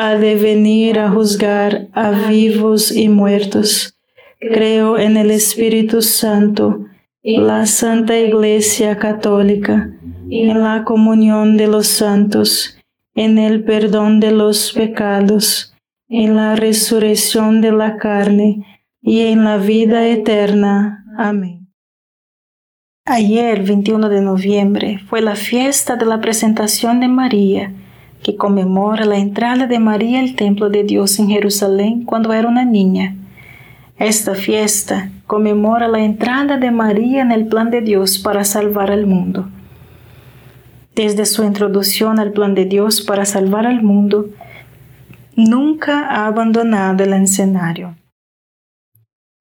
ha de venir a juzgar a vivos y muertos. Creo en el Espíritu Santo, la Santa Iglesia Católica, en la comunión de los santos, en el perdón de los pecados, en la resurrección de la carne y en la vida eterna. Amén. Ayer, 21 de noviembre, fue la fiesta de la presentación de María que conmemora la entrada de María al templo de Dios en Jerusalén cuando era una niña. Esta fiesta conmemora la entrada de María en el plan de Dios para salvar al mundo. Desde su introducción al plan de Dios para salvar al mundo, nunca ha abandonado el escenario.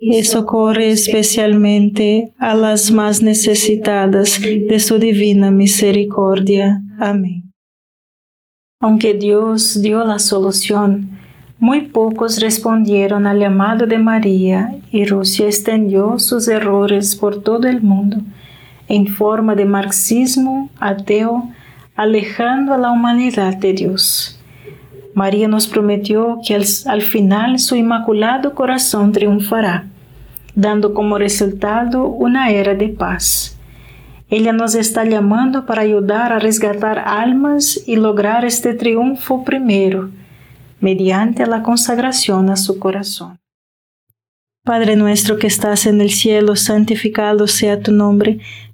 y socorre especialmente a las más necesitadas de su divina misericordia. Amén. Aunque Dios dio la solución, muy pocos respondieron al llamado de María y Rusia extendió sus errores por todo el mundo en forma de marxismo ateo, alejando a la humanidad de Dios. María nos prometió que al, al final su inmaculado corazón triunfará, dando como resultado una era de paz. Ella nos está llamando para ayudar a resgatar almas y lograr este triunfo primero, mediante la consagración a su corazón. Padre nuestro que estás en el cielo, santificado sea tu nombre,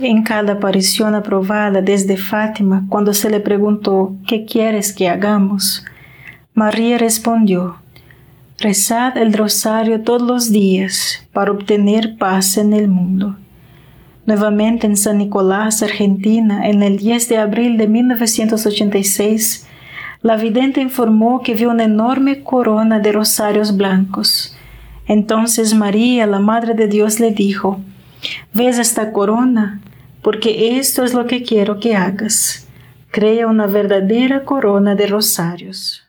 En cada aparición aprobada desde Fátima, cuando se le preguntó, ¿qué quieres que hagamos? María respondió, rezad el rosario todos los días para obtener paz en el mundo. Nuevamente en San Nicolás, Argentina, en el 10 de abril de 1986, la vidente informó que vio una enorme corona de rosarios blancos. Entonces María, la Madre de Dios, le dijo, ¿Ves esta corona? Porque esto es lo que quiero que hagas. Crea una verdadera corona de rosarios.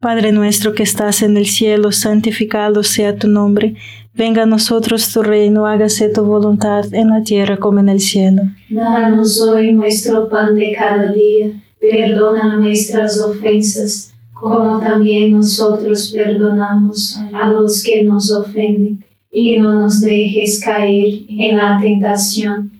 Padre nuestro que estás en el cielo, santificado sea tu nombre. Venga a nosotros tu reino, hágase tu voluntad en la tierra como en el cielo. Danos hoy nuestro pan de cada día. Perdona nuestras ofensas, como también nosotros perdonamos a los que nos ofenden y no nos dejes caer en la tentación,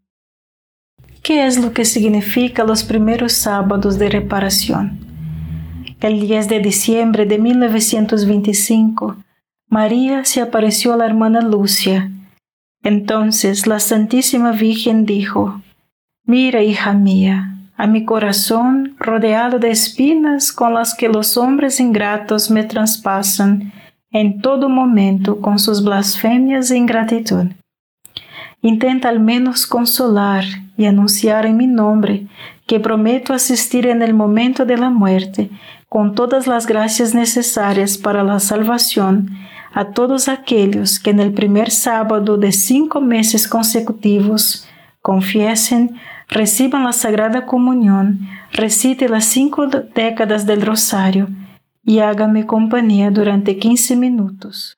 ¿Qué es lo que significa los primeros sábados de reparación? El 10 de diciembre de 1925, María se apareció a la hermana Lucia Entonces la Santísima Virgen dijo, Mira, hija mía, a mi corazón rodeado de espinas con las que los hombres ingratos me traspasan en todo momento con sus blasfemias e ingratitud. Intenta al menos consolar y anunciar en mi nombre que prometo asistir en el momento de la muerte con todas las gracias necesarias para la salvación a todos aquellos que en el primer sábado de cinco meses consecutivos confiesen, reciban la Sagrada Comunión, recite las cinco décadas del Rosario y hágame compañía durante quince minutos.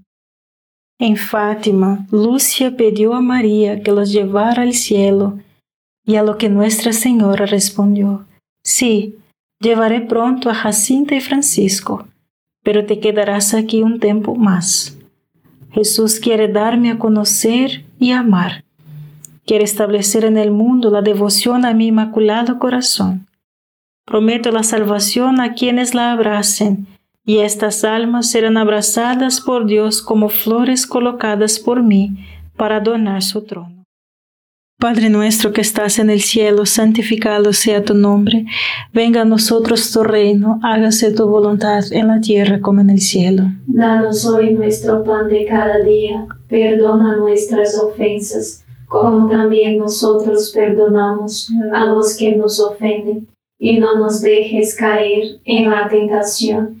En Fátima, Lúcia pidió a María que los llevara al cielo, y a lo que Nuestra Señora respondió, Sí, llevaré pronto a Jacinta y Francisco, pero te quedarás aquí un tiempo más. Jesús quiere darme a conocer y amar. Quiere establecer en el mundo la devoción a mi inmaculado corazón. Prometo la salvación a quienes la abracen, y estas almas serán abrazadas por Dios como flores colocadas por mí para adornar su trono. Padre nuestro que estás en el cielo, santificado sea tu nombre. Venga a nosotros tu reino, hágase tu voluntad en la tierra como en el cielo. Danos hoy nuestro pan de cada día, perdona nuestras ofensas, como también nosotros perdonamos a los que nos ofenden, y no nos dejes caer en la tentación,